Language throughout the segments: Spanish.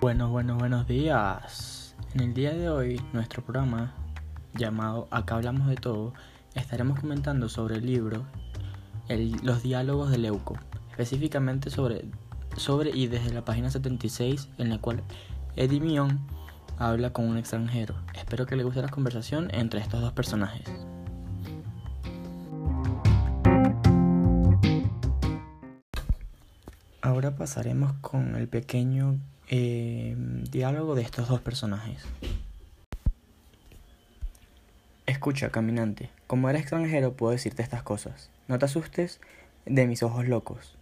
Bueno, bueno, buenos días. En el día de hoy, nuestro programa llamado Acá hablamos de todo, estaremos comentando sobre el libro Los diálogos de Leuco, específicamente sobre, sobre y desde la página 76 en la cual Eddie Mion habla con un extranjero. Espero que le guste la conversación entre estos dos personajes. Ahora pasaremos con el pequeño eh, diálogo de estos dos personajes. Escucha, caminante, como eres extranjero puedo decirte estas cosas. No te asustes de mis ojos locos.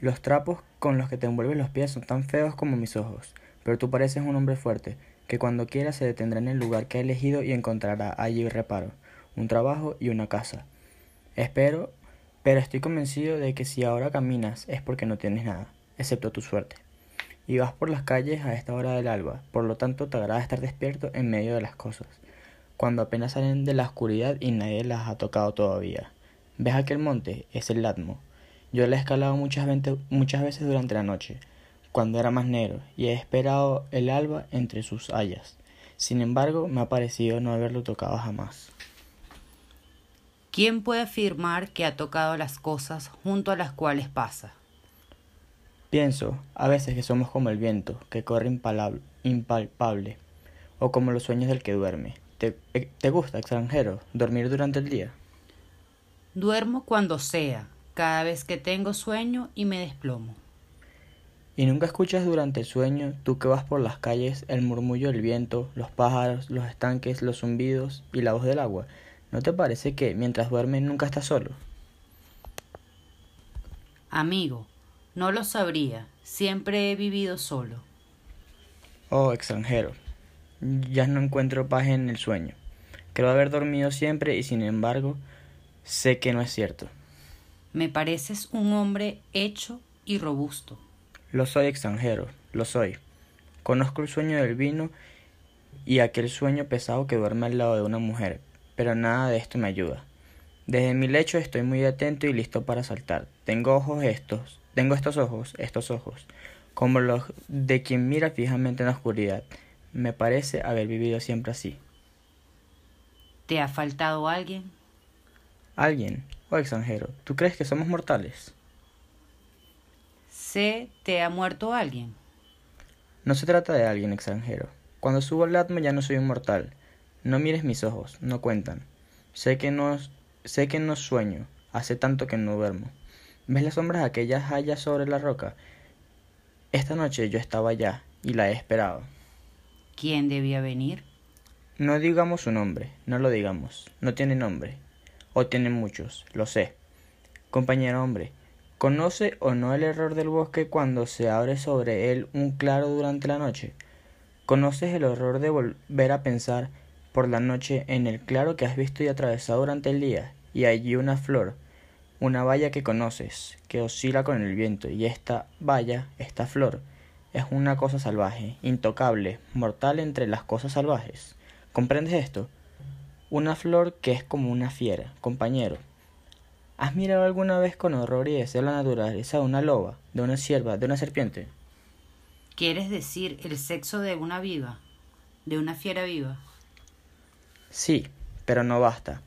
Los trapos con los que te envuelven los pies son tan feos como mis ojos, pero tú pareces un hombre fuerte, que cuando quiera se detendrá en el lugar que ha elegido y encontrará allí reparo, un trabajo y una casa. Espero, pero estoy convencido de que si ahora caminas es porque no tienes nada, excepto tu suerte y vas por las calles a esta hora del alba, por lo tanto te agrada estar despierto en medio de las cosas, cuando apenas salen de la oscuridad y nadie las ha tocado todavía. ¿Ves aquel monte? Es el Latmo. Yo lo he escalado muchas, muchas veces durante la noche, cuando era más negro, y he esperado el alba entre sus hayas. Sin embargo, me ha parecido no haberlo tocado jamás. ¿Quién puede afirmar que ha tocado las cosas junto a las cuales pasa? Pienso a veces que somos como el viento, que corre impalpable, o como los sueños del que duerme. ¿Te, eh, ¿Te gusta, extranjero, dormir durante el día? Duermo cuando sea, cada vez que tengo sueño y me desplomo. ¿Y nunca escuchas durante el sueño, tú que vas por las calles, el murmullo del viento, los pájaros, los estanques, los zumbidos y la voz del agua? ¿No te parece que mientras duermes nunca estás solo? Amigo, no lo sabría. Siempre he vivido solo. Oh, extranjero. Ya no encuentro paz en el sueño. Creo haber dormido siempre y sin embargo sé que no es cierto. Me pareces un hombre hecho y robusto. Lo soy extranjero, lo soy. Conozco el sueño del vino y aquel sueño pesado que duerme al lado de una mujer, pero nada de esto me ayuda. Desde mi lecho estoy muy atento y listo para saltar. Tengo ojos estos, tengo estos ojos, estos ojos, como los de quien mira fijamente en la oscuridad. Me parece haber vivido siempre así. ¿Te ha faltado alguien? ¿Alguien? ¿O oh, extranjero? ¿Tú crees que somos mortales? ¿Se te ha muerto alguien? No se trata de alguien extranjero. Cuando subo al atmo ya no soy un mortal. No mires mis ojos, no cuentan. Sé que no, sé que no sueño, hace tanto que no duermo. ¿Ves las sombras aquellas allá sobre la roca? Esta noche yo estaba allá y la he esperado. ¿Quién debía venir? No digamos su nombre, no lo digamos. No tiene nombre. O tiene muchos, lo sé. Compañero hombre, ¿conoce o no el error del bosque cuando se abre sobre él un claro durante la noche? ¿Conoces el horror de volver a pensar por la noche en el claro que has visto y atravesado durante el día, y allí una flor, una valla que conoces, que oscila con el viento, y esta valla, esta flor, es una cosa salvaje, intocable, mortal entre las cosas salvajes. ¿Comprendes esto? Una flor que es como una fiera, compañero. ¿Has mirado alguna vez con horror y deseo la naturaleza de una loba, de una sierva, de una serpiente? ¿Quieres decir el sexo de una viva, de una fiera viva? Sí, pero no basta.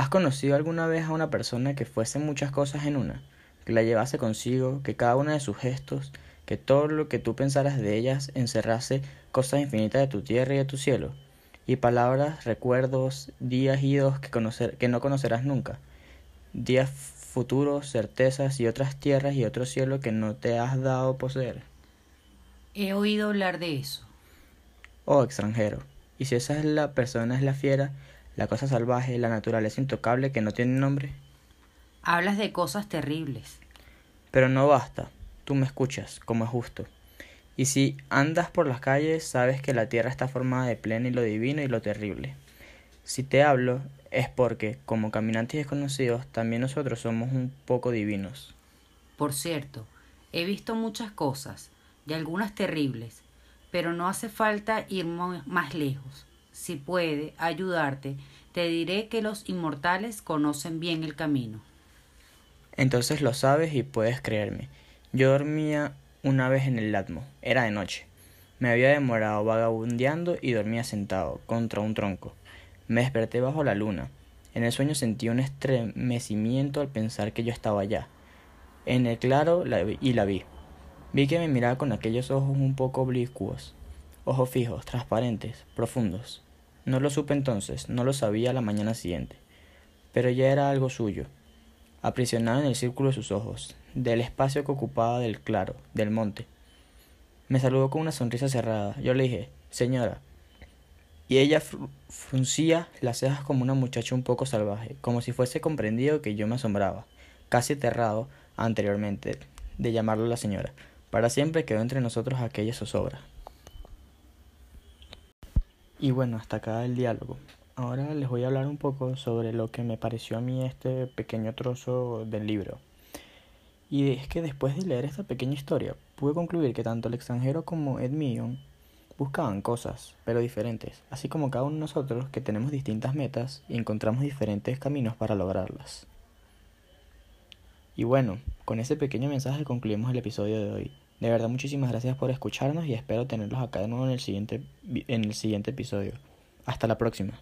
¿Has conocido alguna vez a una persona que fuese muchas cosas en una? Que la llevase consigo, que cada uno de sus gestos, que todo lo que tú pensaras de ellas encerrase cosas infinitas de tu tierra y de tu cielo, y palabras, recuerdos, días idos que, conocer, que no conocerás nunca, días futuros, certezas y otras tierras y otro cielo que no te has dado poseer. He oído hablar de eso. Oh, extranjero, y si esa es la persona es la fiera, la cosa salvaje, la naturaleza intocable que no tiene nombre. Hablas de cosas terribles. Pero no basta, tú me escuchas, como es justo. Y si andas por las calles, sabes que la tierra está formada de pleno y lo divino y lo terrible. Si te hablo, es porque, como caminantes desconocidos, también nosotros somos un poco divinos. Por cierto, he visto muchas cosas, y algunas terribles, pero no hace falta ir más lejos si puede ayudarte, te diré que los inmortales conocen bien el camino. Entonces lo sabes y puedes creerme. Yo dormía una vez en el Latmo, era de noche. Me había demorado vagabundeando y dormía sentado contra un tronco. Me desperté bajo la luna. En el sueño sentí un estremecimiento al pensar que yo estaba allá. En el claro la vi, y la vi. Vi que me miraba con aquellos ojos un poco oblicuos, ojos fijos, transparentes, profundos. No lo supe entonces, no lo sabía la mañana siguiente, pero ya era algo suyo, aprisionado en el círculo de sus ojos, del espacio que ocupaba del claro, del monte. Me saludó con una sonrisa cerrada. Yo le dije, señora, y ella fruncía las cejas como una muchacha un poco salvaje, como si fuese comprendido que yo me asombraba, casi aterrado anteriormente, de llamarlo la señora. Para siempre quedó entre nosotros aquella zozobra. Y bueno, hasta acá el diálogo. Ahora les voy a hablar un poco sobre lo que me pareció a mí este pequeño trozo del libro. Y es que después de leer esta pequeña historia, pude concluir que tanto el extranjero como Ed Millon buscaban cosas, pero diferentes, así como cada uno de nosotros que tenemos distintas metas y encontramos diferentes caminos para lograrlas. Y bueno, con ese pequeño mensaje concluimos el episodio de hoy. De verdad muchísimas gracias por escucharnos y espero tenerlos acá de nuevo en el siguiente, en el siguiente episodio. Hasta la próxima.